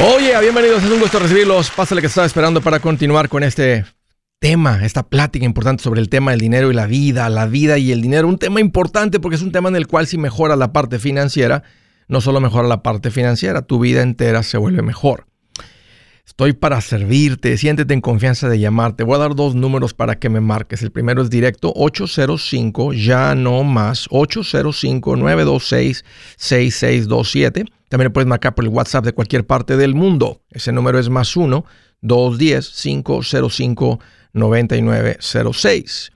Oye, bienvenidos, es un gusto recibirlos. Pásale que estaba esperando para continuar con este tema, esta plática importante sobre el tema del dinero y la vida, la vida y el dinero. Un tema importante porque es un tema en el cual si mejora la parte financiera, no solo mejora la parte financiera, tu vida entera se vuelve mejor. Estoy para servirte, siéntete en confianza de llamarte. Voy a dar dos números para que me marques. El primero es directo 805, ya no más, 805-926-6627. También puedes marcar por el WhatsApp de cualquier parte del mundo. Ese número es más 1-210-505-9906.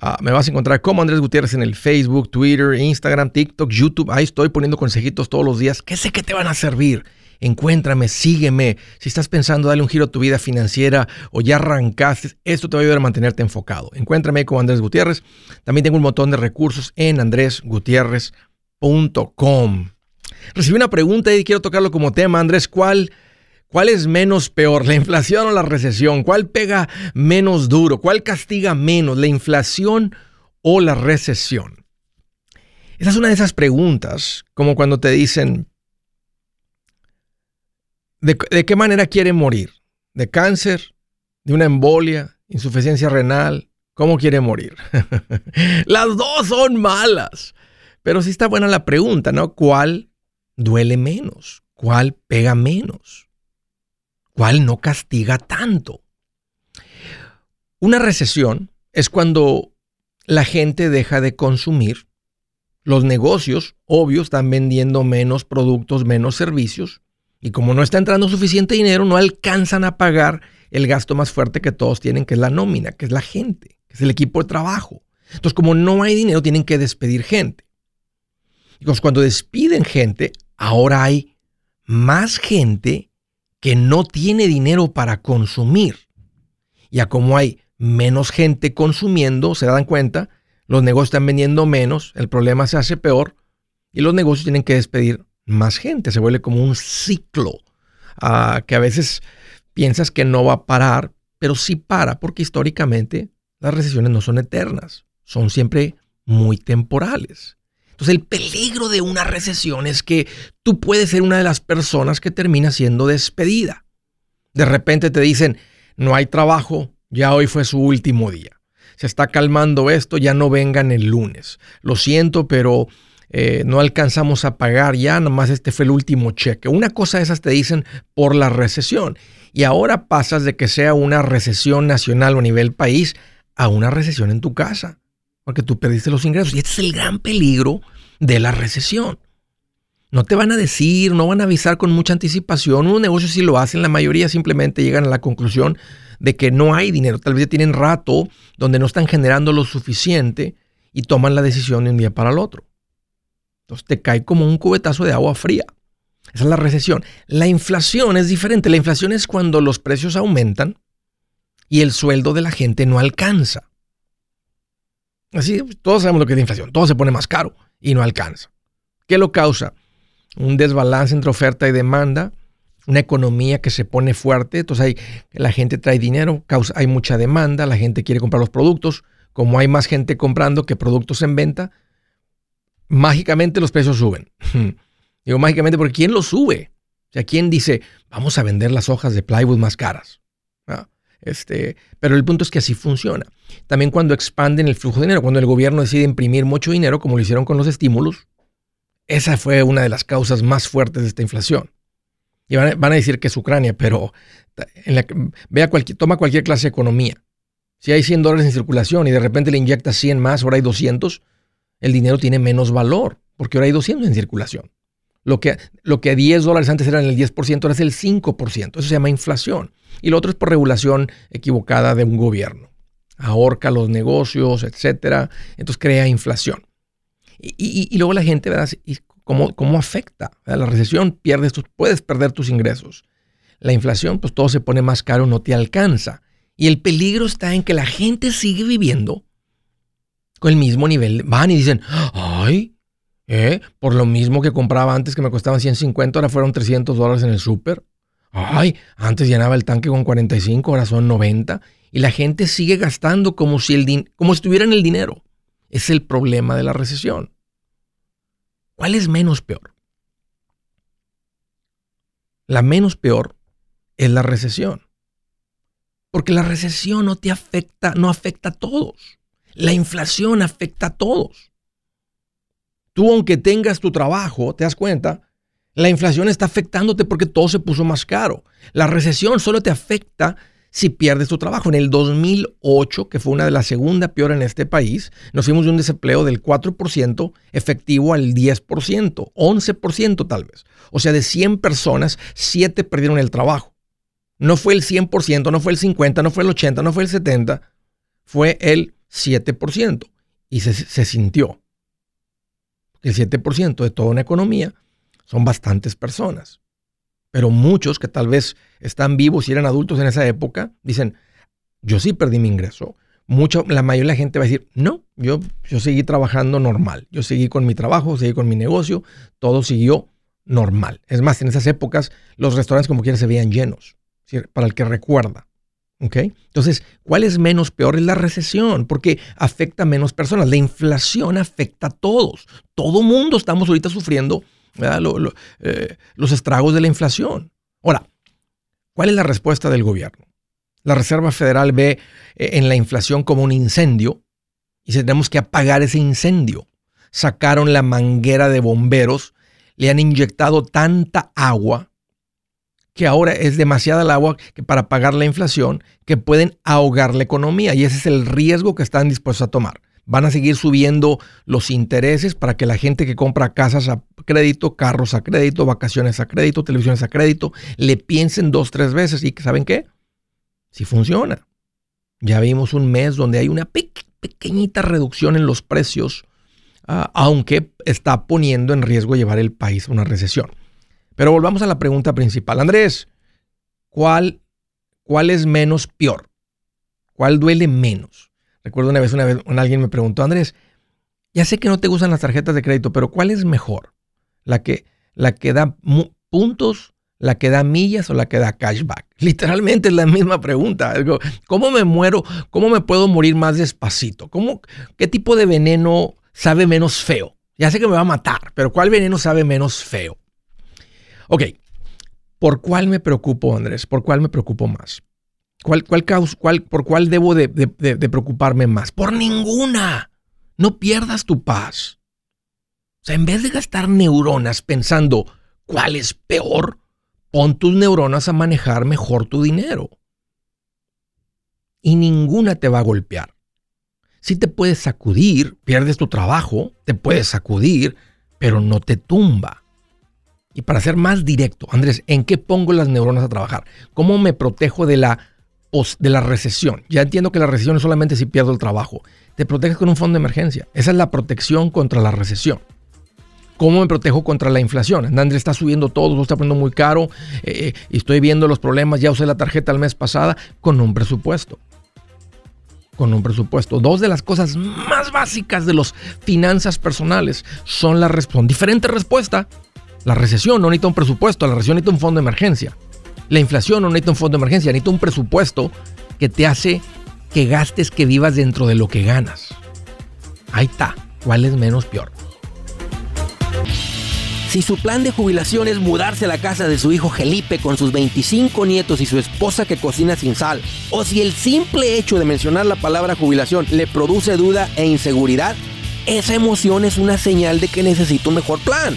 Ah, me vas a encontrar como Andrés Gutiérrez en el Facebook, Twitter, Instagram, TikTok, YouTube. Ahí estoy poniendo consejitos todos los días que sé que te van a servir. Encuéntrame, sígueme. Si estás pensando darle un giro a tu vida financiera o ya arrancaste, esto te va a ayudar a mantenerte enfocado. Encuéntrame como Andrés Gutiérrez. También tengo un montón de recursos en andresgutierrez.com. Recibí una pregunta y quiero tocarlo como tema. Andrés, ¿cuál, ¿cuál es menos peor, la inflación o la recesión? ¿Cuál pega menos duro? ¿Cuál castiga menos, la inflación o la recesión? Esa es una de esas preguntas, como cuando te dicen, ¿de, qué manera quiere morir? ¿De cáncer? ¿De una embolia? ¿Insuficiencia renal? ¿Cómo quiere morir? Las dos son malas. Pero sí está buena la pregunta, ¿no? ¿Cuál duele menos? ¿Cuál pega menos? ¿Cuál no castiga tanto? Una recesión es cuando la gente deja de consumir, los negocios, obvio, están vendiendo menos productos, menos servicios, y como no está entrando suficiente dinero, no alcanzan a pagar el gasto más fuerte que todos tienen, que es la nómina, que es la gente, que es el equipo de trabajo. Entonces, como no hay dinero, tienen que despedir gente. Entonces, cuando despiden gente, ahora hay más gente que no tiene dinero para consumir. Ya como hay menos gente consumiendo, se dan cuenta, los negocios están vendiendo menos, el problema se hace peor y los negocios tienen que despedir más gente. Se vuelve como un ciclo uh, que a veces piensas que no va a parar, pero sí para, porque históricamente las recesiones no son eternas, son siempre muy temporales. Entonces el peligro de una recesión es que tú puedes ser una de las personas que termina siendo despedida. De repente te dicen, no hay trabajo, ya hoy fue su último día. Se está calmando esto, ya no vengan el lunes. Lo siento, pero eh, no alcanzamos a pagar ya, nomás este fue el último cheque. Una cosa de esas te dicen por la recesión. Y ahora pasas de que sea una recesión nacional o a nivel país a una recesión en tu casa porque tú perdiste los ingresos. Y este es el gran peligro de la recesión. No te van a decir, no van a avisar con mucha anticipación. Unos negocios sí lo hacen, la mayoría simplemente llegan a la conclusión de que no hay dinero. Tal vez ya tienen rato donde no están generando lo suficiente y toman la decisión de un día para el otro. Entonces te cae como un cubetazo de agua fría. Esa es la recesión. La inflación es diferente. La inflación es cuando los precios aumentan y el sueldo de la gente no alcanza. Así, todos sabemos lo que es la inflación. Todo se pone más caro y no alcanza. ¿Qué lo causa? Un desbalance entre oferta y demanda, una economía que se pone fuerte, entonces hay, la gente trae dinero, causa, hay mucha demanda, la gente quiere comprar los productos, como hay más gente comprando que productos en venta, mágicamente los precios suben. Digo mágicamente porque ¿quién los sube? O sea, ¿quién dice, vamos a vender las hojas de plywood más caras? Este, pero el punto es que así funciona. También cuando expanden el flujo de dinero, cuando el gobierno decide imprimir mucho dinero, como lo hicieron con los estímulos, esa fue una de las causas más fuertes de esta inflación. Y van a, decir que es Ucrania, pero vea cualquier, toma cualquier clase de economía. Si hay 100 dólares en circulación y de repente le inyectas 100 más, ahora hay 200, el dinero tiene menos valor, porque ahora hay 200 en circulación. Lo que, lo que a 10 dólares antes eran el 10%, ahora es el 5%. Eso se llama inflación. Y lo otro es por regulación equivocada de un gobierno. Ahorca los negocios, etcétera. Entonces crea inflación. Y, luego la gente, ¿verdad? ¿Cómo, cómo afecta? La recesión, pierdes tus, puedes perder tus ingresos. La inflación, pues todo se pone más caro, no te alcanza. Y el peligro está en que la gente sigue viviendo con el mismo nivel. Van y dicen, ay, ¿Eh? Por lo mismo que compraba antes que me costaban 150, ahora fueron 300 dólares en el súper. Ay, antes llenaba el tanque con 45, ahora son 90. Y la gente sigue gastando como si, el como si en el dinero. Es el problema de la recesión. ¿Cuál es menos peor? la menos peor, es la recesión. Porque la recesión no te afecta, no afecta a todos. La inflación afecta a todos. Tú, aunque tengas tu trabajo, te das cuenta, la inflación está afectándote porque todo se puso más caro. La recesión solo te afecta si pierdes tu trabajo. En el 2008, que fue una de las segundas peor en este país, nos fuimos de un desempleo del 4% efectivo al 10%, 11% tal vez. O sea, de 100 personas, 7 perdieron el trabajo. No fue el 100%, no fue el 50%, no fue el 80%, no fue el 70%, fue el 7%. Y se sintió. El 7% de toda una economía son bastantes personas. Pero muchos que tal vez están vivos y eran adultos en esa época, dicen, yo sí perdí mi ingreso. Mucho, la mayoría de la gente va a decir, no, yo, yo seguí trabajando normal. Yo seguí con mi trabajo, seguí con mi negocio, todo siguió normal. Es más, en esas épocas los restaurantes como quiera se veían llenos, para el que recuerda. Entonces, ¿cuál es menos peor? Es la recesión, porque afecta a menos personas. La inflación afecta a todos. Todo mundo estamos ahorita sufriendo eh, los estragos de la inflación. Ahora, ¿cuál es la respuesta del gobierno? La Reserva Federal ve eh, en la inflación como un incendio y tenemos que apagar ese incendio. Sacaron la manguera de bomberos, le han inyectado tanta agua que ahora es demasiada el agua que para apagar la inflación que pueden ahogar la economía y ese es el riesgo que están dispuestos a tomar. Van a seguir subiendo los intereses para que la gente que compra casas a crédito, carros a crédito, vacaciones a crédito, televisiones a crédito, le piensen dos, tres veces y ¿saben qué? Si funciona. Ya vimos un mes donde hay una pequeñita reducción en los precios, ah, aunque está poniendo en riesgo llevar el país a una recesión. Pero volvamos a la pregunta principal. Andrés, ¿cuál, cuál es menos peor? ¿Cuál duele menos? Recuerdo una vez, una vez alguien me preguntó, Andrés, ya sé que no te gustan las tarjetas de crédito, pero ¿cuál es mejor? ¿La que, la que da puntos, la que da millas o la que da cashback? Literalmente es la misma pregunta. ¿Cómo me muero? ¿Cómo me puedo morir más despacito? ¿Cómo, ¿Qué tipo de veneno sabe menos feo? Ya sé que me va a matar, pero ¿cuál veneno sabe menos feo? Ok, ¿por cuál me preocupo, Andrés? ¿Por cuál me preocupo más? ¿Cuál, cuál, ¿Por cuál debo de, preocuparme más? Por ninguna. No pierdas tu paz. O sea, en vez de gastar neuronas pensando cuál es peor, pon tus neuronas a manejar mejor tu dinero. Y ninguna te va a golpear. Si te puedes sacudir, pierdes tu trabajo, te puedes sacudir, pero no te tumba. Y para ser más directo, Andrés, ¿en qué pongo las neuronas a trabajar? ¿Cómo me protejo de la de la recesión. Ya entiendo que la recesión es solamente si pierdo el trabajo. Te proteges con un fondo de emergencia. Esa es la protección contra la recesión. ¿Cómo me protejo contra la inflación? Andrés está subiendo todo, todo está poniendo muy caro eh, y estoy viendo los problemas. Ya usé la tarjeta el mes pasada con un presupuesto. Con un presupuesto. Dos de las cosas más básicas de las finanzas personales son la respuesta. Diferente respuesta. La recesión no necesita un presupuesto, la recesión necesita un fondo de emergencia. La inflación no necesita un fondo de emergencia, necesita un presupuesto que te hace que gastes, que vivas dentro de lo que ganas. Ahí está. ¿Cuál es menos peor? Si su plan de jubilación es mudarse a la casa de su hijo Felipe con sus 25 nietos y su esposa que cocina sin sal, o si el simple hecho de mencionar la palabra jubilación le produce duda e inseguridad, esa emoción es una señal de que necesita un mejor plan.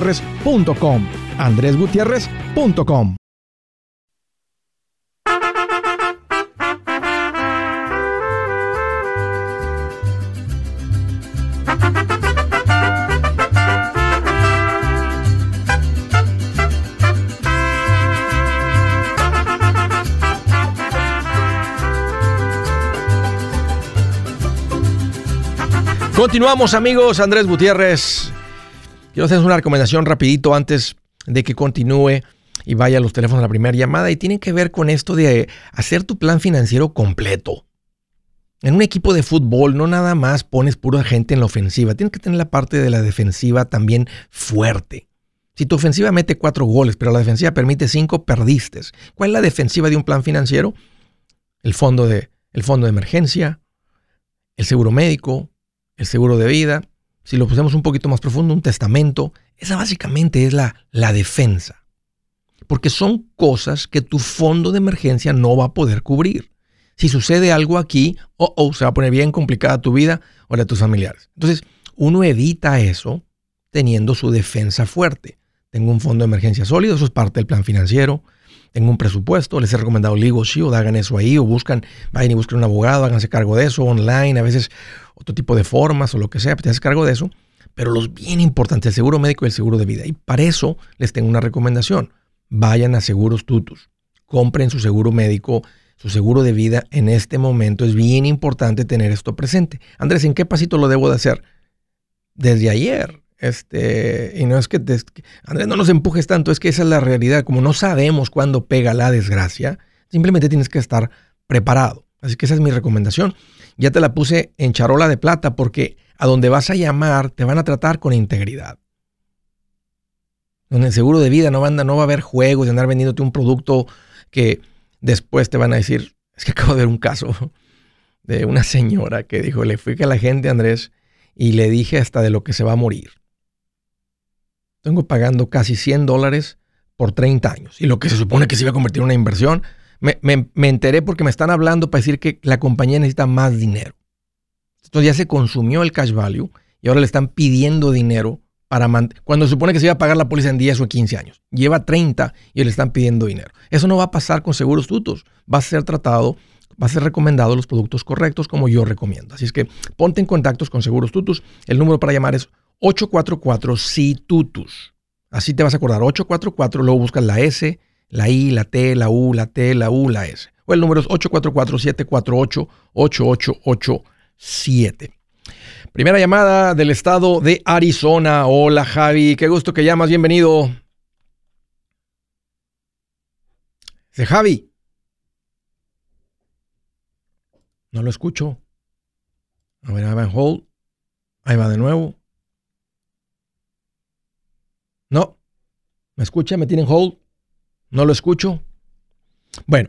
andresgutierrez.com. andresgutierrez.com. Continuamos amigos, Andrés Gutiérrez. Quiero hacer una recomendación rapidito antes de que continúe y vaya a los teléfonos a la primera llamada y tiene que ver con esto de hacer tu plan financiero completo. En un equipo de fútbol no nada más pones pura gente en la ofensiva, tienes que tener la parte de la defensiva también fuerte. Si tu ofensiva mete cuatro goles, pero la defensiva permite cinco, perdiste. ¿Cuál es la defensiva de un plan financiero? El fondo de, el fondo de emergencia, el seguro médico, el seguro de vida, si lo pusemos un poquito más profundo, un testamento, esa básicamente es la, la defensa. Porque son cosas que tu fondo de emergencia no va a poder cubrir. Si sucede algo aquí, oh, oh, se va a poner bien complicada tu vida o la de tus familiares. Entonces, uno evita eso teniendo su defensa fuerte. Tengo un fondo de emergencia sólido, eso es parte del plan financiero. Tengo un presupuesto, les he recomendado Legal Shield, hagan eso ahí o buscan, vayan y busquen un abogado, háganse cargo de eso online. A veces otro tipo de formas o lo que sea, pues te haces cargo de eso. Pero los bien importantes, el seguro médico y el seguro de vida. Y para eso les tengo una recomendación. Vayan a Seguros Tutus. Compren su seguro médico, su seguro de vida en este momento. Es bien importante tener esto presente. Andrés, ¿en qué pasito lo debo de hacer? Desde ayer. Este, y no es que, Andrés, no nos empujes tanto, es que esa es la realidad. Como no sabemos cuándo pega la desgracia, simplemente tienes que estar preparado. Así que esa es mi recomendación ya te la puse en charola de plata porque a donde vas a llamar te van a tratar con integridad. Donde el seguro de vida no, no va a haber juegos de andar vendiéndote un producto que después te van a decir, es que acabo de ver un caso de una señora que dijo, le fui a la gente, Andrés, y le dije hasta de lo que se va a morir. Tengo pagando casi 100 dólares por 30 años. Y lo que se supone que se iba a convertir en una inversión, me, enteré porque me están hablando para decir que la compañía necesita más dinero. Entonces ya se consumió el cash value y ahora le están pidiendo dinero para cuando se supone que se iba a pagar la póliza en 10 o 15 años. Lleva 30 y le están pidiendo dinero. Eso no va a pasar con seguros tutos. Va a ser tratado, va a ser recomendado los productos correctos como yo recomiendo. Así es que ponte en contactos con seguros tutus. El número para llamar es 844 si tutus. Así te vas a acordar 844, luego buscas la S la I, la T, la U, la T, la U, la S. O el número es 844-748-8887. Primera llamada del estado de Arizona. Hola Javi, qué gusto que llamas, bienvenido. ¿De Javi? No lo escucho. A ver, ahí va en hold. Ahí va de nuevo. No. ¿Me escucha? ¿Me tienen hold? ¿No lo escucho? Bueno,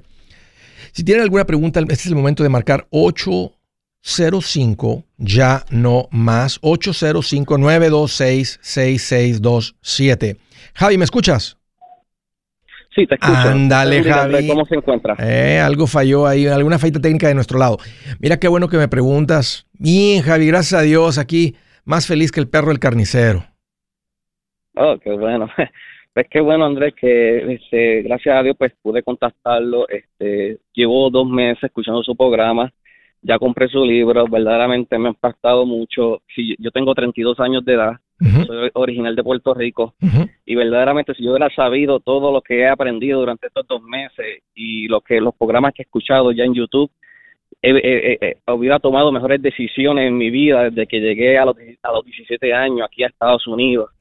si tienen alguna pregunta, este es el momento de marcar 805, ya no más, 805-926-6627. Javi, ¿me escuchas? Sí, te escucho. Ándale, Javi. ¿Cómo se encuentra? Eh, algo falló ahí, alguna falta técnica de nuestro lado. Mira qué bueno que me preguntas. Bien, Javi, gracias a Dios, aquí más feliz que el perro del carnicero. Oh, qué bueno. Pues qué bueno, Andrés, que este, gracias a Dios pues pude contactarlo. Este, llevo dos meses escuchando su programa, ya compré su libro, verdaderamente me ha impactado mucho. Si, yo tengo 32 años de edad, soy original de Puerto Rico. Y verdaderamente si yo hubiera sabido todo lo que he aprendido durante estos dos meses y lo que los programas que he escuchado ya en YouTube, hubiera tomado mejores decisiones en mi vida desde que llegué a los, a los 17 años aquí a Estados Unidos.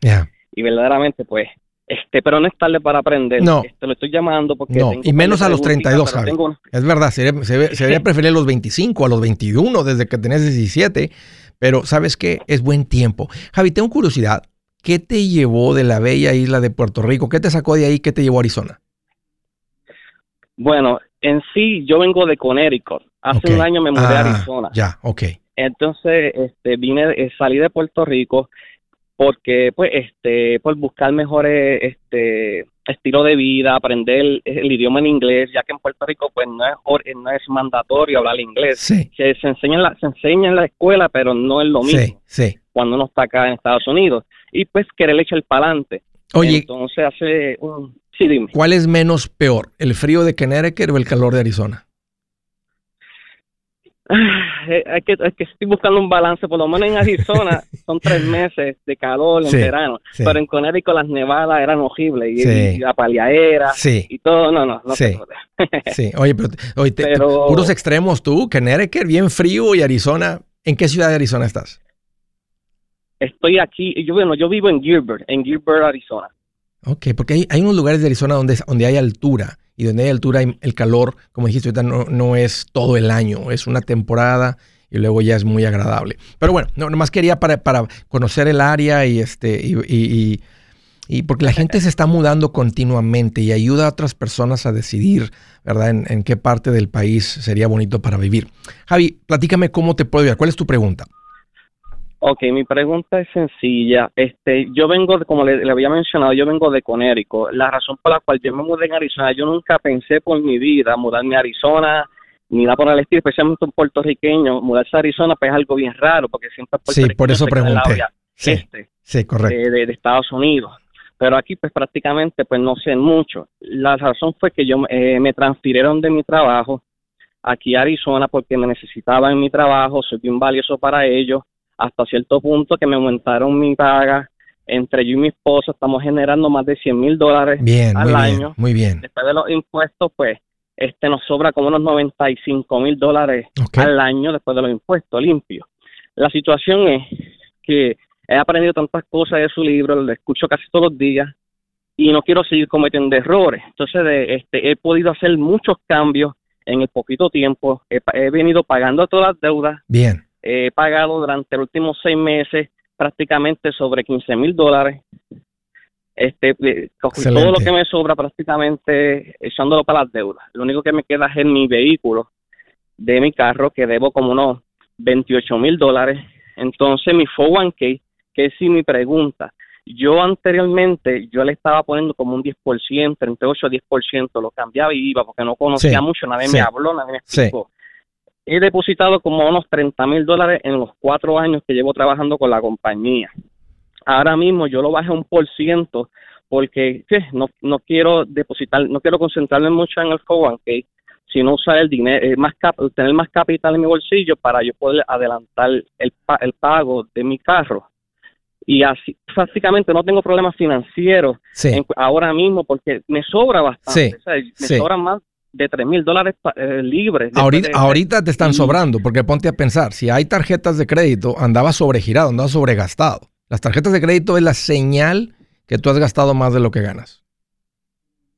Y verdaderamente pues Este, pero no es tarde para aprender. No. Este, lo estoy llamando porque. No, tengo y menos a los preguntitas, 32, pero Javi. tengo- Es verdad, se, se, se debería preferir a los 25, a los 21, desde que tenés 17. Pero, ¿sabes qué? Es buen tiempo. Javi, tengo curiosidad. ¿Qué te llevó de la bella isla de Puerto Rico? ¿Qué te sacó de ahí? ¿Qué te llevó a Arizona? Bueno, en sí, yo vengo de Connecticut. Hace un año me mudé a Ah, Arizona. Ya, ok. Entonces, este, vine, eh, salí de Puerto Rico porque, pues, este, por buscar mejores, este, estilo de vida, aprender el, idioma en inglés, ya que en Puerto Rico, pues, no es, no es mandatorio hablar inglés. Sí, Se, se enseña en la, se enseña en la escuela, pero no es lo mismo sí, sí. cuando uno está acá en Estados Unidos. Y, pues, querer echar para adelante. Oye, Entonces, hace un... Sí, dime. ¿cuál es menos peor? ¿El frío de Connecticut o el calor de Arizona? Que, es que estoy buscando un balance, por lo menos en Arizona son tres meses de calor en Sí, verano, sí. pero en Connecticut las nevadas eran horribles y, Sí. y la paliadera Sí, y todo, no, no, no Sí. sí. Oye, pero, oye, te- te- Pero- puros extremos tú. Connecticut, bien frío y Arizona. ¿En qué ciudad de Arizona estás? Estoy aquí, yo bueno, yo vivo en Gilbert, en Gilbert, Arizona. Ok, porque hay, hay unos lugares de Arizona donde, donde hay altura y donde hay altura el calor, como dijiste ahorita, no, no es todo el año, es una temporada y luego ya es muy agradable. Pero bueno, no, nomás quería para, para conocer el área y este y- y- y porque la gente se está mudando continuamente y ayuda a otras personas a decidir, ¿verdad? En, en qué parte del país sería bonito para vivir. Javi, platícame cómo te puedo ayudar. ¿Cuál es tu pregunta? Ok, mi pregunta es sencilla. Este, yo vengo, de- como le, le había mencionado, yo vengo de Conérico. La razón por la cual yo me mudé en Arizona, yo nunca pensé por mi vida mudarme a Arizona, ni nada por el estilo, especialmente un puertorriqueño. Mudarse a Arizona pues, es algo bien raro, porque siempre Sí, por eso pregunté. Sí, este sí, correcto. de, de- de Estados Unidos. Pero aquí pues prácticamente pues no sé mucho. La razón fue que yo eh, me transfirieron de mi trabajo aquí a Arizona porque me necesitaban en mi trabajo, soy bien valioso para ellos, hasta cierto punto que me aumentaron mi paga. Entre yo y mi esposa estamos generando más de 100 mil dólares Bien, al muy año. bien, muy bien. Después de los impuestos, pues este nos sobra como unos 95 mil dólares al año después de los impuestos limpios. La situación es que he aprendido tantas cosas de su libro, lo escucho casi todos los días y no quiero seguir cometiendo errores. Entonces, de, este, he podido hacer muchos cambios en el poquito tiempo. He, he venido pagando todas las deudas. Bien. He pagado durante los últimos seis meses prácticamente sobre 15 mil dólares. Este, Excelente. todo lo que me sobra prácticamente echándolo para las deudas. Lo único que me queda es en mi vehículo de mi carro, que debo como unos 28 mil dólares. Entonces, mi 401k, que es sí mi pregunta. Yo anteriormente, yo le estaba poniendo como un 10%, entre 8 a 10%, lo cambiaba y iba porque no conocía Sí, mucho, nadie sí. me habló, nadie me Sí. He depositado como unos 30 mil dólares en los cuatro años que llevo trabajando con la compañía. Ahora mismo yo lo bajé un por ciento porque ¿qué? no, no quiero depositar, no quiero concentrarme mucho en el 401k, sino usar el dinero, eh, más cap- tener más capital en mi bolsillo para yo poder adelantar el, pa- el pago de mi carro. Y así, prácticamente no tengo problemas financieros Sí. en- ahora mismo porque me sobra bastante. Sí, o sea, me sí. sobran más de 3 mil dólares eh, libres. Ahorita, de- ahorita te están y- sobrando, porque ponte a pensar, si hay tarjetas de crédito, andaba sobregirado, andaba sobregastado. Las tarjetas de crédito es la señal que tú has gastado más de lo que ganas.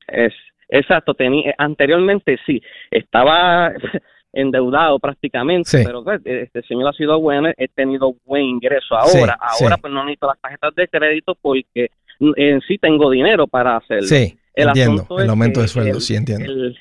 Es, exacto, tenía, eh, anteriormente sí, estaba endeudado prácticamente, Sí. pero pues, este señor ha sido bueno, he tenido buen ingreso Sí, ahora. ahora sí. pues no necesito las tarjetas de crédito porque en sí tengo dinero para hacerlo. Sí, El entiendo. aumento de sueldo, el- sí, entiendo. el-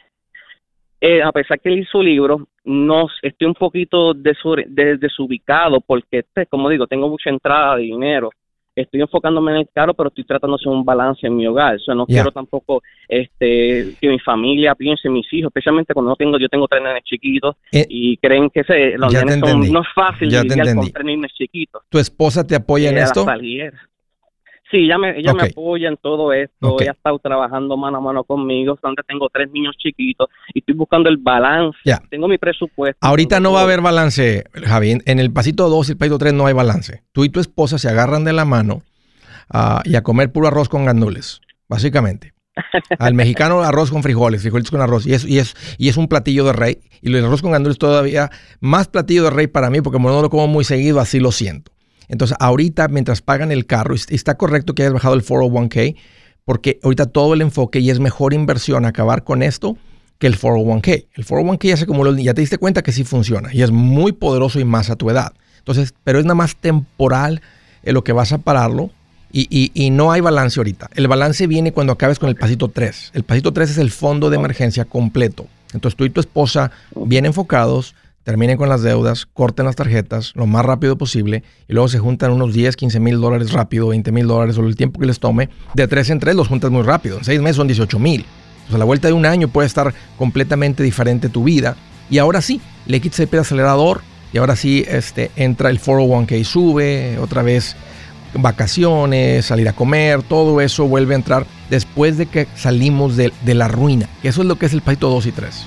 eh, a pesar que él hizo libro, no estoy un poquito desu- de- desubicado porque, este, como digo, tengo mucha entrada de dinero. Estoy enfocándome en el carro, pero estoy tratando de hacer un balance en mi hogar. O sea, no quiero tampoco este, que mi familia piense, mis hijos, especialmente cuando no tengo, yo tengo tres nenes chiquitos Eh, y creen que se, los nenes son, no es fácil Ya lidiar con tres nenes chiquitos. ¿Tu esposa te apoya en Eh, esto? Sí, ella, me, ella me apoya en todo esto. Ok. Ella ha estado trabajando mano a mano conmigo. Donde tengo tres niños chiquitos y estoy buscando el balance. Tengo mi presupuesto. Ahorita no va a haber balance, Javi. En- el pasito 2 y el pasito 3 no hay balance. Tú y tu esposa se agarran de la mano ah, y a comer puro arroz con gandules, básicamente. Al mexicano arroz con frijoles, frijolitos con arroz. Y es, y es, y es un platillo de rey. Y el arroz con gandules todavía más platillo de rey para mí, porque como no lo como muy seguido, así lo siento. Entonces, ahorita, mientras pagan el carro, y está correcto que hayas bajado el 401k, porque ahorita todo el enfoque y es mejor inversión acabar con esto que el 401k. El 401k ya se acumuló, ya te diste cuenta que sí funciona y es muy poderoso y más a tu edad. Entonces, pero es nada más temporal en lo que vas a pararlo y, y, no hay balance ahorita. El balance viene cuando acabes con el pasito 3. El pasito 3 es el fondo de emergencia completo. Entonces tú y tu esposa, bien enfocados, terminen con las deudas, corten las tarjetas lo más rápido posible y luego se juntan unos 10, 15 mil dólares rápido, 20 mil dólares o el tiempo que les tome. De 3 en 3 los juntas muy rápido. En 6 meses son 18 mil. a la vuelta de un año puede estar completamente diferente tu vida. Y ahora sí, le quitas el acelerador y ahora sí este, entra el 401k, sube, otra vez vacaciones, salir a comer, todo eso vuelve a entrar después de que salimos de, la ruina. Eso es lo que es el pasito 2 y 3.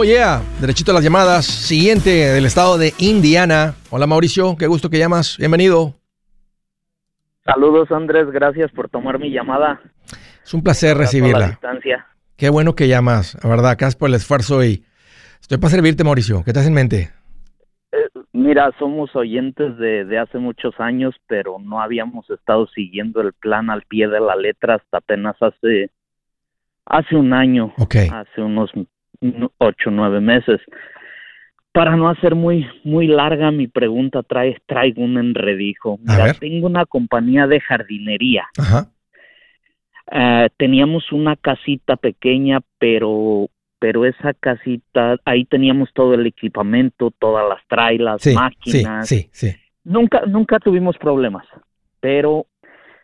Oh yeah, derechito a las llamadas. Siguiente del estado de Indiana. Hola Mauricio, qué gusto que llamas. Bienvenido. Saludos Andrés, gracias por tomar mi llamada. Es un placer recibirla. Qué bueno que llamas, la verdad, gracias por el esfuerzo y estoy para servirte Mauricio. ¿Qué te hace en mente? Eh, mira, somos oyentes de, de, hace muchos años, pero no habíamos estado siguiendo el plan al pie de la letra hasta apenas hace hace un año, okay. hace unos ocho, nueve meses. Para no hacer muy, muy larga mi pregunta, trae, traigo un enredijo. Mira, tengo una compañía de jardinería. Eh, teníamos una casita pequeña, pero pero esa casita, ahí teníamos todo el equipamiento, todas las trailas, máquinas. Sí, sí, Nunca, nunca tuvimos problemas, pero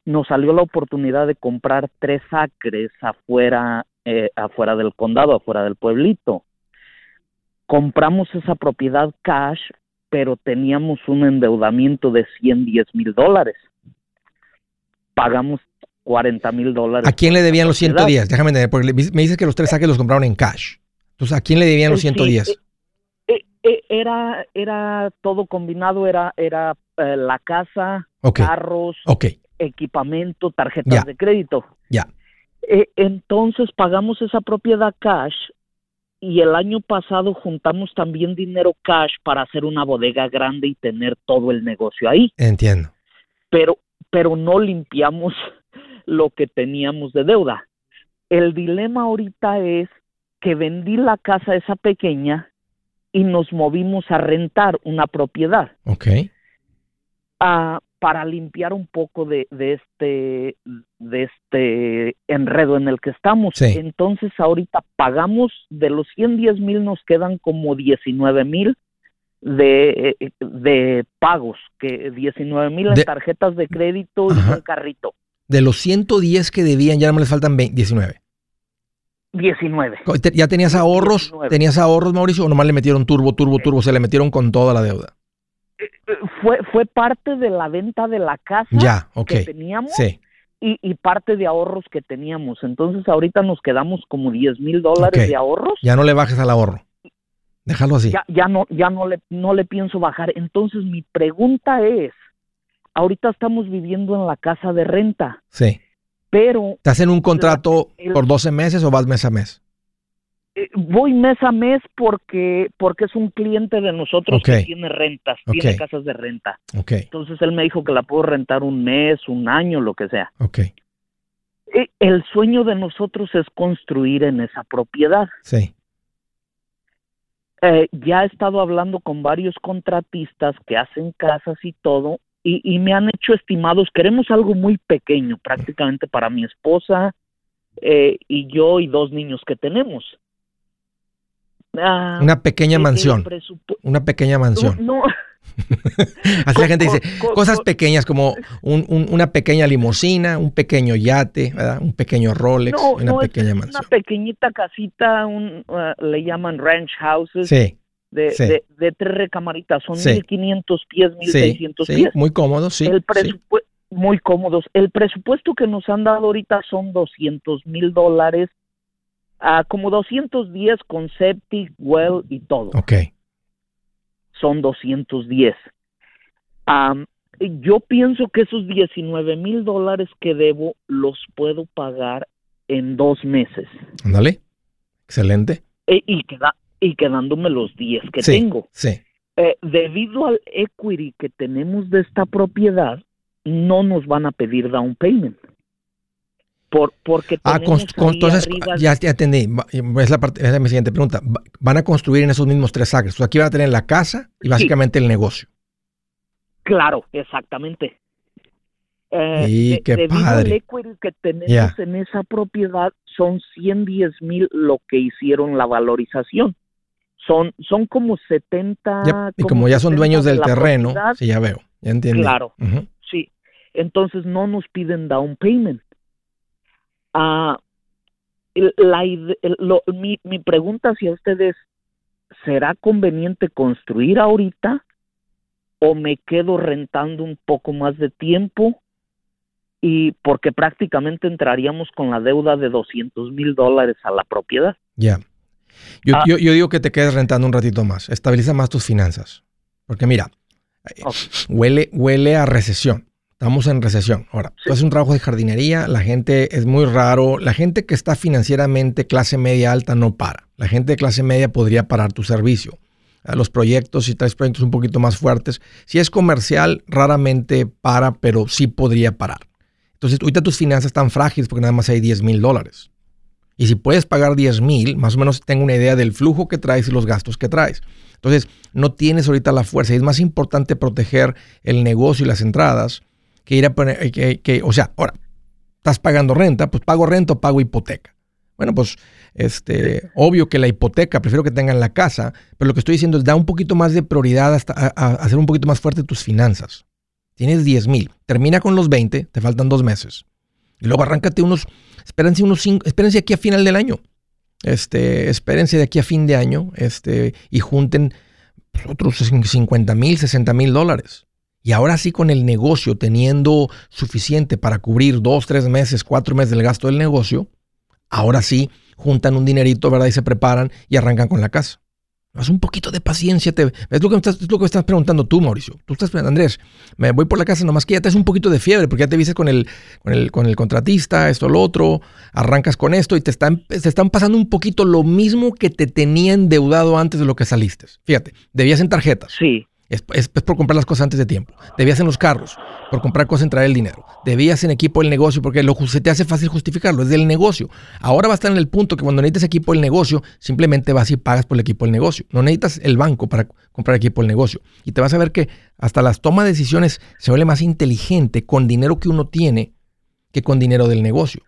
nos salió la oportunidad de comprar tres acres afuera eh, afuera del condado, afuera del pueblito. Compramos esa propiedad cash, pero teníamos un endeudamiento de 110 mil dólares. Pagamos 40 mil dólares. ¿A quién le debían los 110? Déjame entender, porque me dices que los tres saques los compraron en cash. Entonces, ¿a quién le debían los 110? Eh, eh, era, era todo combinado, era, era la casa, carros, equipamiento, tarjetas de crédito. Ya. Eh, entonces pagamos esa propiedad cash y el año pasado juntamos también dinero cash para hacer una bodega grande y tener todo el negocio ahí. Entiendo. Pero, pero no limpiamos lo que teníamos de deuda. El dilema ahorita es que vendí la casa esa pequeña y nos movimos a rentar una propiedad. Ok. Ah, para limpiar un poco de, de, este de este enredo en el que estamos. Entonces ahorita pagamos de los 110 mil nos quedan como 19 mil de, de pagos, que 19 mil en tarjetas de crédito y un carrito. De los 110 que debían ya no me les faltan 19. 19. ¿Ya tenías ahorros? ¿Tenías ahorros, Mauricio? ¿O nomás le metieron turbo, turbo, turbo? Se le metieron con toda la deuda fue, fue parte de la venta de la casa que teníamos y, y, parte de ahorros que teníamos. Entonces ahorita nos quedamos como 10 mil dólares de ahorros. Ya no le bajes al ahorro. Déjalo así. Ya, ya, no, ya no le, no le pienso bajar. Entonces mi pregunta es, ahorita estamos viviendo en la casa de renta. Sí. Pero... ¿Te hacen un contrato por 12 meses o vas mes a mes? Eh, voy mes a mes porque porque es un cliente de nosotros que tiene rentas, tiene casas de renta. Okay. Entonces él me dijo que la puedo rentar un mes, un año, lo que sea. Eh, el sueño de nosotros es construir en esa propiedad. Sí. Eh, ya he estado hablando con varios contratistas que hacen casas y todo, y, me han hecho estimados. Queremos algo muy pequeño, prácticamente para mi esposa eh, y yo y dos niños que tenemos. Ah, una pequeña mansión. Una pequeña mansión. No. Así la gente dice, cosas pequeñas como una pequeña limusina, un pequeño yate, un pequeño Rolex, una pequeña mansión. Una pequeñita casita, un, uh, le llaman ranch houses. Sí. De, de, tres recamaritas, son 1500 pies, 1600 pies. Muy cómodos, sí. El muy cómodos. El presupuesto que nos han dado ahorita son 200 mil dólares a como 210 con septic, well y todo. Ok. Son 210. yo pienso que esos 19 mil dólares que debo los puedo pagar en dos meses. Ándale. Excelente. E, y, queda, y quedándome los 10 que tengo. Sí. Eh, debido al equity que tenemos de esta propiedad, no nos van a pedir down payment. Por, porque ah, entonces, ya, ya entendí. Es la, parte, es mi siguiente pregunta. Van a construir en esos mismos tres acres. aquí van a tener la casa y básicamente el negocio. Claro, exactamente. Eh, y qué padre. El que tenemos en esa propiedad son 110 mil lo que hicieron la valorización. Son, son como 70. y como, ya son dueños del terreno, sí, ya veo, ya entiendo. Claro, sí. Entonces no nos piden down payment. Ah, la, mi, mi pregunta hacia ustedes, ¿será conveniente construir ahorita o me quedo rentando un poco más de tiempo? Y porque prácticamente entraríamos con la deuda de 200 mil dólares a la propiedad. Ya. Ah. Yo, yo, digo que te quedes rentando un ratito más. Estabiliza más tus finanzas. Porque mira, huele, huele a recesión. Estamos en recesión. Ahora, tú haces un trabajo de jardinería, la gente es muy raro. La gente que está financieramente clase media alta no para. La gente de clase media podría parar tu servicio. Los proyectos, si traes proyectos un poquito más fuertes, si es comercial, raramente para, pero sí podría parar. Entonces, ahorita tus finanzas están frágiles porque nada más hay 10 mil dólares. Y si puedes pagar 10 mil, más o menos tengo una idea del flujo que traes y los gastos que traes. Entonces, no tienes ahorita la fuerza. Y es más importante proteger el negocio y las entradas que ir a poner, eh, que, que, o sea, ahora, estás pagando renta, pues pago renta o pago hipoteca. Bueno, pues este, obvio que la hipoteca, prefiero que tengan la casa, pero lo que estoy diciendo es da un poquito más de prioridad hasta a, hacer un poquito más fuerte tus finanzas. Tienes 10 mil, termina con los 20, te faltan dos meses. Y luego arráncate unos, espérense unos cinco, espérense aquí a final del año. Este, espérense de aquí a fin de año, este, y junten otros 50 mil, 60 mil dólares. Y ahora sí con el negocio teniendo suficiente para cubrir dos, tres meses, cuatro meses del gasto del negocio, ahora sí juntan un dinerito, ¿verdad? Y se preparan y arrancan con la casa. Haz un poquito de paciencia. Te, es, lo que estás, es lo que estás preguntando tú, Mauricio. Tú estás Andrés, me voy por la casa, nomás que ya te es un poquito de fiebre, porque ya te viste con el, con el, con el contratista, esto, lo otro, arrancas con esto y te están, te están pasando un poquito lo mismo que te tenía endeudado antes de lo que saliste. Fíjate, debías en tarjetas. Sí. Es, por comprar las cosas antes de tiempo. Debías en los carros, por comprar cosas en traer el dinero. Debías en equipo del negocio, porque lo, se te hace fácil justificarlo, es del negocio. Ahora va a estar en el punto que cuando necesites equipo del negocio, simplemente vas y pagas por el equipo del negocio. No necesitas el banco para comprar equipo del negocio. Y te vas a ver que hasta las tomas de decisiones se vuelve más inteligente con dinero que uno tiene que con dinero del negocio.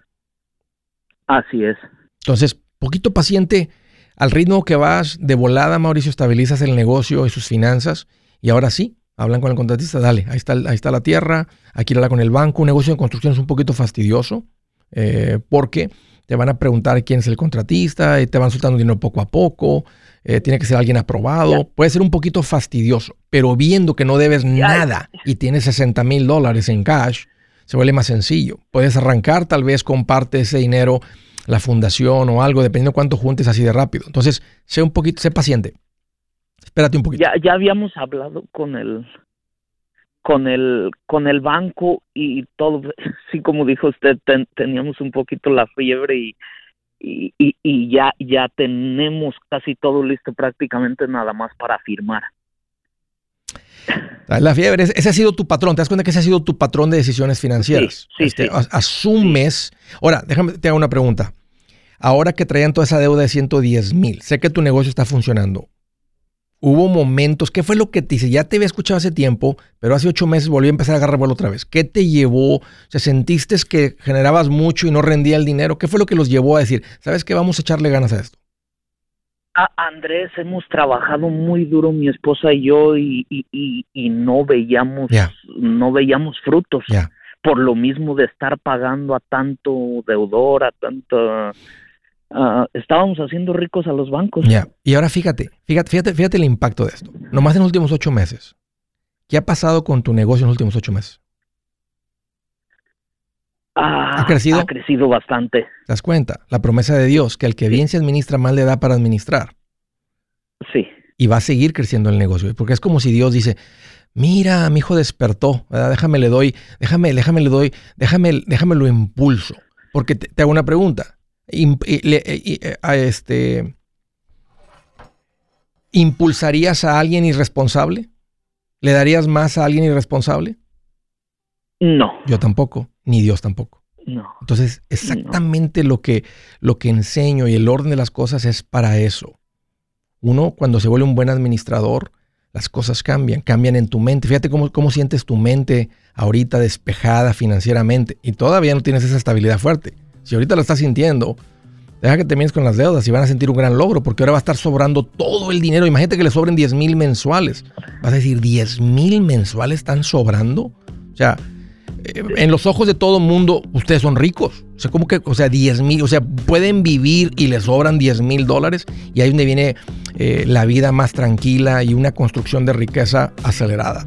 Así es. Entonces, poquito paciente, al ritmo que vas de volada, Mauricio, estabilizas el negocio y sus finanzas y ahora sí, hablan con el contratista, dale, ahí está, ahí está la tierra, aquí habla con el banco. Un negocio de construcción es un poquito fastidioso eh, porque te van a preguntar quién es el contratista y te van soltando dinero poco a poco. Eh, tiene que ser alguien aprobado. Puede ser un poquito fastidioso, pero viendo que no debes nada y tienes 60 mil dólares en cash, se vuelve más sencillo. Puedes arrancar tal vez con parte de ese dinero la fundación o algo, dependiendo cuánto juntes así de rápido. Entonces, sé un poquito, sé paciente. Espérate un poquito. Ya, ya habíamos hablado con el con el con el banco y todo, sí como dijo usted, teníamos un poquito la fiebre y, y, y, ya ya tenemos casi todo listo prácticamente nada más para firmar. La fiebre, ese ha sido tu patrón. ¿Te das cuenta que ese ha sido tu patrón de decisiones financieras? Sí, este, Asumes. Ahora, déjame te hago una pregunta. Ahora que traían toda esa deuda de 110 mil, sé que tu negocio está funcionando. Hubo momentos, ¿qué fue lo que te dice? Ya te había escuchado hace tiempo, pero hace ocho meses volvió a empezar a agarrar vuelo otra vez. ¿Qué te llevó? O sea, ¿sentiste que generabas mucho y no rendía el dinero? ¿Qué fue lo que los llevó a decir, sabes que vamos a echarle ganas a esto? Andrés, hemos trabajado muy duro mi esposa y yo y, no veíamos no veíamos frutos. Por lo mismo de estar pagando a tanto deudor, a tanto estábamos haciendo ricos a los bancos. Ya. Y ahora fíjate, fíjate, fíjate, fíjate el impacto de esto. Nomás en los últimos ocho meses. ¿Qué ha pasado con tu negocio en los últimos ocho meses? ¿Ha crecido? Ha crecido bastante. ¿Te das cuenta? La promesa de Dios, que el que bien se administra, mal le da para administrar. Sí. Y va a seguir creciendo el negocio. Porque es como si Dios dice, mira, mi hijo despertó, déjame le doy, déjame, déjame le doy, déjame, déjame lo impulso. Porque te, hago una pregunta. Eh, a este, ¿Impulsarías a alguien irresponsable? ¿Le darías más a alguien irresponsable? No. Yo tampoco, ni Dios tampoco. No. Entonces, exactamente lo, que, lo que enseño y el orden de las cosas es para eso. Uno, cuando se vuelve un buen administrador, las cosas cambian, cambian en tu mente. Fíjate cómo, cómo sientes tu mente ahorita despejada financieramente y todavía no tienes esa estabilidad fuerte. Si ahorita lo estás sintiendo, deja que termines con las deudas y van a sentir un gran logro porque ahora va a estar sobrando todo el dinero. Imagínate que le sobren 10 mil mensuales. Vas a decir, 10 mil mensuales están sobrando. O sea, eh, en los ojos de todo mundo, ustedes son ricos. O sea, como que, o sea, 10 mil, o sea, pueden vivir y les sobran 10 mil dólares y ahí es donde viene eh, la vida más tranquila y una construcción de riqueza acelerada.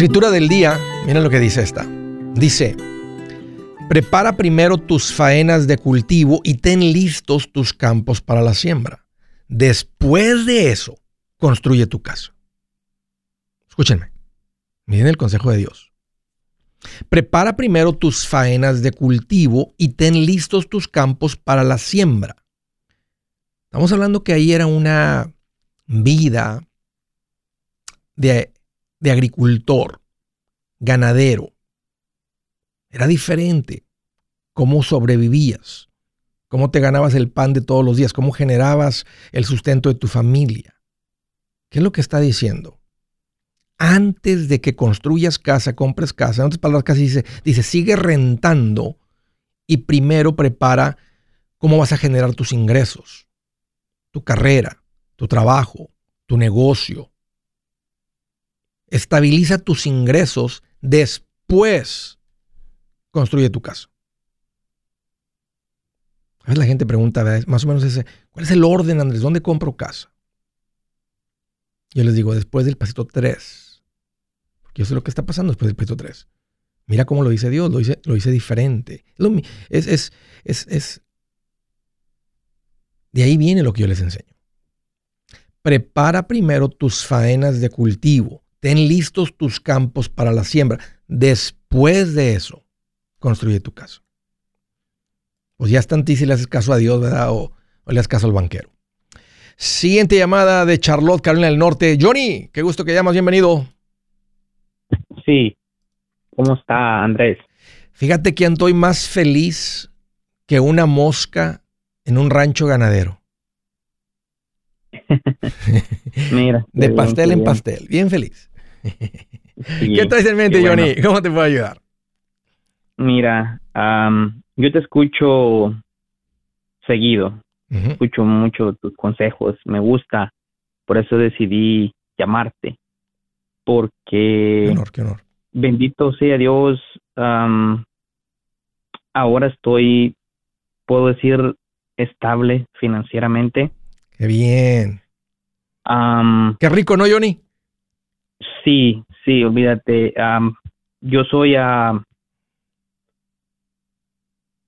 escritura del día, miren lo que dice esta. Dice, Prepara primero tus faenas de cultivo y ten listos tus campos para la siembra. Después de eso, construye tu casa. Escúchenme. Miren el consejo de Dios. Prepara primero tus faenas de cultivo y ten listos tus campos para la siembra. Estamos hablando que ahí era una vida de, de agricultor, ganadero, era diferente. Cómo sobrevivías, cómo te ganabas el pan de todos los días, cómo generabas el sustento de tu familia. ¿Qué es lo que está diciendo? Antes de que construyas casa, compres casa, en otras palabras casi dice, dice, sigue rentando y primero prepara cómo vas a generar tus ingresos, tu carrera, tu trabajo, tu negocio. Estabiliza tus ingresos después construye tu casa. A veces la gente pregunta, más o menos ese, ¿cuál es el orden, Andrés? ¿Dónde compro casa? Yo les digo, después del pasito 3. Porque yo sé lo que está pasando después del pasito 3. Mira cómo lo dice Dios, lo dice, lo dice diferente. Es, es, es, es, de ahí viene lo que yo les enseño. Prepara primero tus faenas de cultivo. Ten listos tus campos para la siembra. Después de eso, construye tu casa. Pues ya está en ti si le haces caso a Dios, ¿verdad? O, le haces caso al banquero. Siguiente llamada de Charlotte, Carolina del Norte. Johnny, qué gusto que llamas, bienvenido. Sí. ¿Cómo está Andrés? Fíjate que estoy más feliz que una mosca en un rancho ganadero. Mira. De pastel en pastel. Bien feliz. ¿Qué traes en mente, Johnny? ¿Cómo te puedo ayudar? Mira, yo te escucho seguido. Escucho mucho tus consejos. Me gusta. Por eso decidí llamarte. Porque. Qué honor, qué honor. Bendito sea Dios. ahora estoy, puedo decir, estable financieramente. Qué bien. Qué rico, ¿no, Johnny? Sí, sí, olvídate. yo soy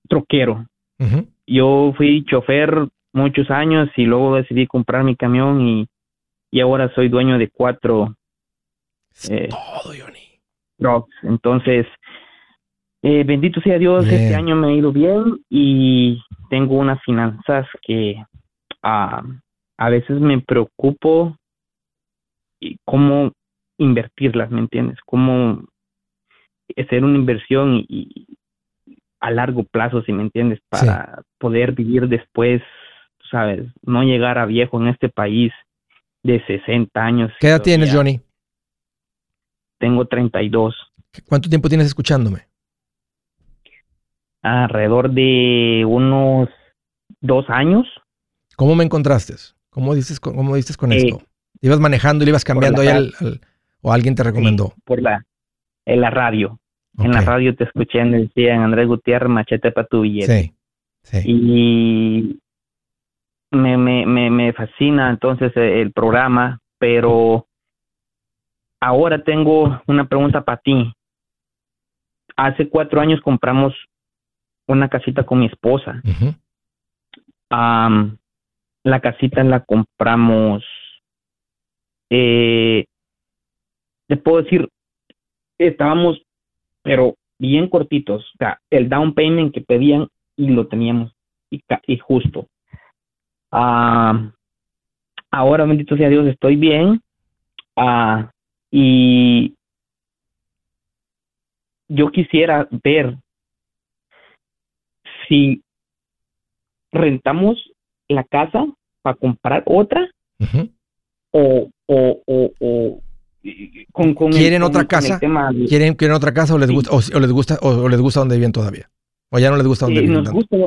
troquero. Yo fui chofer muchos años y luego decidí comprar mi camión y, y ahora soy dueño de cuatro eh, todo, Johnny. trucks. Entonces, eh, bendito sea Dios, este año me ha ido bien y tengo unas finanzas que ah, a veces me preocupo y cómo invertirlas, ¿me entiendes? Cómo hacer una inversión y, a largo plazo, si me entiendes, para poder vivir después, sabes, no llegar a viejo en este país de 60 años. ¿Qué edad tienes, Johnny? Tengo 32. ¿Cuánto tiempo tienes escuchándome? Alrededor de unos dos años. ¿Cómo me encontraste? ¿Cómo dices, cómo dices con esto? Eh, ¿Ibas manejando y le ibas cambiando ahí al, o alguien te recomendó? por la, en la radio. En la radio te escuché, me decían Andrés Gutiérrez, machete para tu billete. Sí, sí. Y me, me, me, me fascina entonces el programa, pero ahora tengo una pregunta para ti. Hace cuatro años compramos una casita con mi esposa. la casita la compramos, eh, te puedo decir, estábamos pero bien cortitos. O sea, el down payment que pedían y lo teníamos y, y justo. Ah, ahora, bendito sea Dios, estoy bien. Ah, y yo quisiera ver si rentamos la casa para comprar otra o, o, o ¿Quieren otra casa? ¿Quieren, ¿Quieren otra casa o les gusta o, les gusta o, les gusta donde viven todavía? ¿O ya no les gusta donde viven? Nos gusta,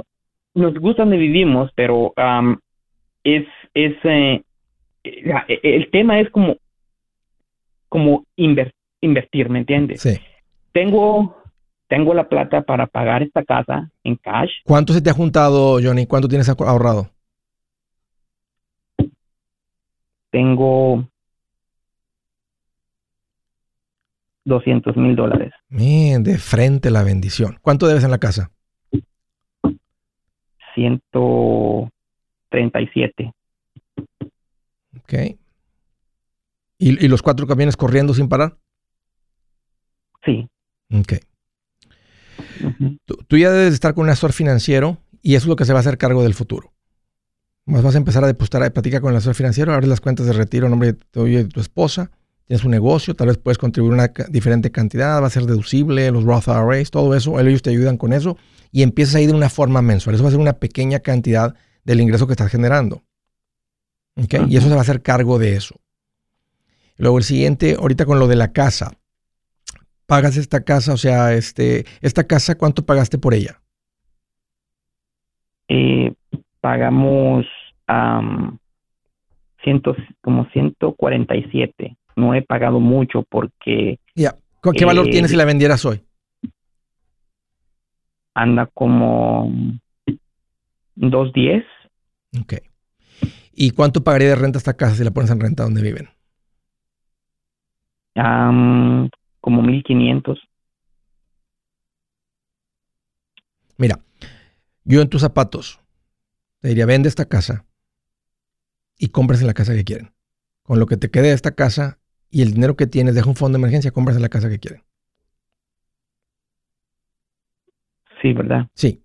nos gusta donde vivimos, pero es es eh, e, el tema es como como invertir, ¿me entiendes? Sí. Tengo tengo la plata para pagar esta casa en cash. ¿Cuánto se te ha juntado, Johnny? ¿Cuánto tienes ahorrado? Tengo 200 mil dólares. Bien, de frente la bendición. ¿Cuánto debes en la casa? 137. Ok. ¿Y, los cuatro camiones corriendo sin parar? Sí. Ok. tú, ya debes estar con un asesor financiero y eso es lo que se va a hacer cargo del futuro. Más vas a empezar a depositar, a platicar con el asesor financiero, abres las cuentas de retiro en nombre de tu esposa tienes un negocio, tal vez puedes contribuir una diferente cantidad, va a ser deducible, los Roth IRAs, todo eso, ellos te ayudan con eso y empiezas ahí de una forma mensual. Eso va a ser una pequeña cantidad del ingreso que estás generando. Y eso se va a hacer cargo de eso. Luego el siguiente, ahorita con lo de la casa. Pagas esta casa, o sea, este, esta casa, ¿cuánto pagaste por ella? Eh, pagamos ciento, como 147 no he pagado mucho porque... Ya, ¿qué valor tiene si eh, la vendieras hoy? Anda como 2.10. Ok. ¿Y cuánto pagaría de renta esta casa si la pones en renta donde viven? como 1.500. Mira, yo en tus zapatos te diría, vende esta casa y compres en la casa que quieren. Con lo que te quede de esta casa, y el dinero que tienes, deja un fondo de emergencia, compras la casa que quieren. Sí, ¿verdad? Sí.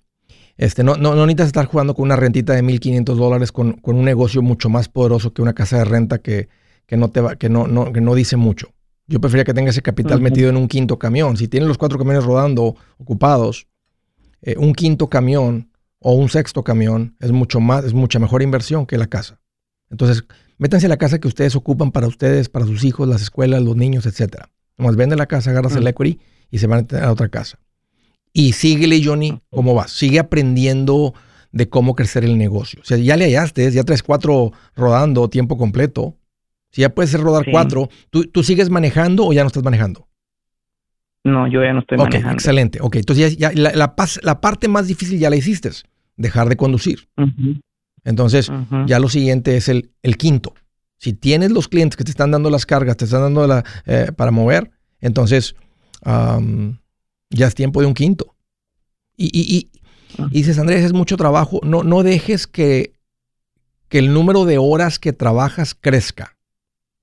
Este, no, no, no necesitas estar jugando con una rentita de 1.500 dólares con, un negocio mucho más poderoso que una casa de renta que, no, te va, que, no, no, que no dice mucho. Yo preferiría que tenga ese capital metido en un quinto camión. Si tiene los cuatro camiones rodando, ocupados, eh, un quinto camión o un sexto camión es mucho más, es mucha mejor inversión que la casa. Entonces, métanse a la casa que ustedes ocupan para ustedes, para sus hijos, las escuelas, los niños, etcétera. Nomás vende la casa, agarras el equity y se van a otra casa. Y síguele, Johnny, cómo vas. Sigue aprendiendo de cómo crecer el negocio. O sea, ya le hallaste, ya traes cuatro rodando tiempo completo. Si ya puedes rodar cuatro, ¿tú, sigues manejando o ya no estás manejando? No, yo ya no estoy manejando. Ok, excelente. Ok, entonces ya, la, la, parte más difícil ya la hiciste, dejar de conducir. Entonces, ya lo siguiente es el, el, quinto. Si tienes los clientes que te están dando las cargas, te están dando la, eh, para mover, entonces ya es tiempo de un quinto. Y, y, y, dices, Andrés, es mucho trabajo. No, no dejes que, que el número de horas que trabajas crezca.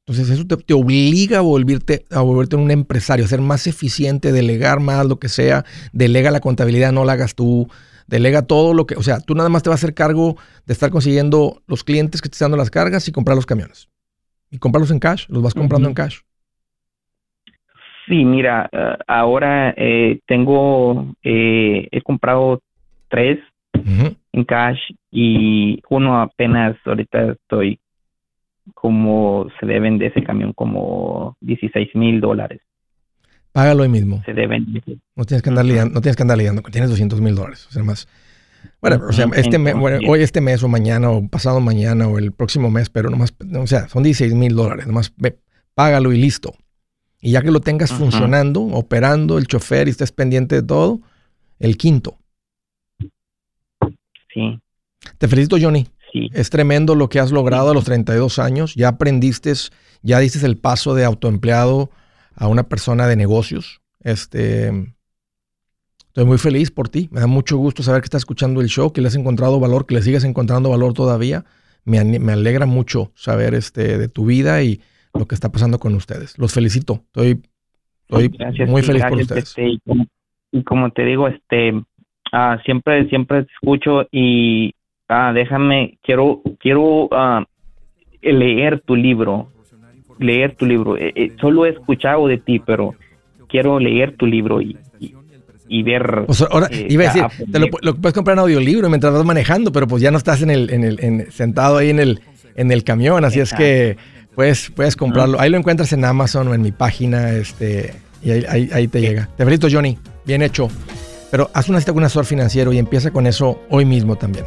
Entonces eso te, obliga a volverte, a volverte un empresario, a ser más eficiente, delegar más lo que sea, delega la contabilidad, no la hagas tú, delega todo lo que, o sea, tú nada más te vas a hacer cargo de estar consiguiendo los clientes que te están dando las cargas y comprar los camiones. Y comprarlos en cash, los vas comprando en cash. Sí, mira, eh, ahora eh, tengo, eh, he comprado tres en cash y uno apenas ahorita estoy como se deben de ese camión como 16 mil dólares. Págalo hoy mismo. Se deben. No tienes que andar lidiando, no tienes que andar tienes 200 mil dólares. O sea, más. Bueno, o sea, este mes, hoy este mes o mañana o pasado mañana o el próximo mes, pero nomás, o sea, son 16 mil dólares. Nomás ve, págalo y listo. Y ya que lo tengas funcionando, operando, el chofer y estés pendiente de todo, el quinto. Sí. Te felicito, Johnny. Es tremendo lo que has logrado a los 32 años. Ya aprendiste, ya diste el paso de autoempleado a una persona de negocios. Este, estoy muy feliz por ti. Me da mucho gusto saber que estás escuchando el show, que le has encontrado valor, que le sigues encontrando valor todavía. Me, me alegra mucho saber este, de tu vida y lo que está pasando con ustedes. Los felicito. Estoy, muy feliz por ustedes. Este, y, como, te digo, este, ah, siempre, siempre te escucho y ah, déjame, quiero, quiero ah, leer tu libro, leer tu libro. Eh, eh, solo he escuchado de ti, pero quiero leer tu libro y, y, ver. ahora, eh, iba a decir, te lo, puedes comprar en audiolibro mientras vas manejando, pero pues ya no estás en el, en el, en, sentado ahí en el, en el camión, así es que puedes, puedes comprarlo. Ahí lo encuentras en Amazon o en mi página, este, y ahí, ahí, te llega. Te felicito, Johnny, bien hecho. Pero haz una cita con un asesor financiero y empieza con eso hoy mismo también.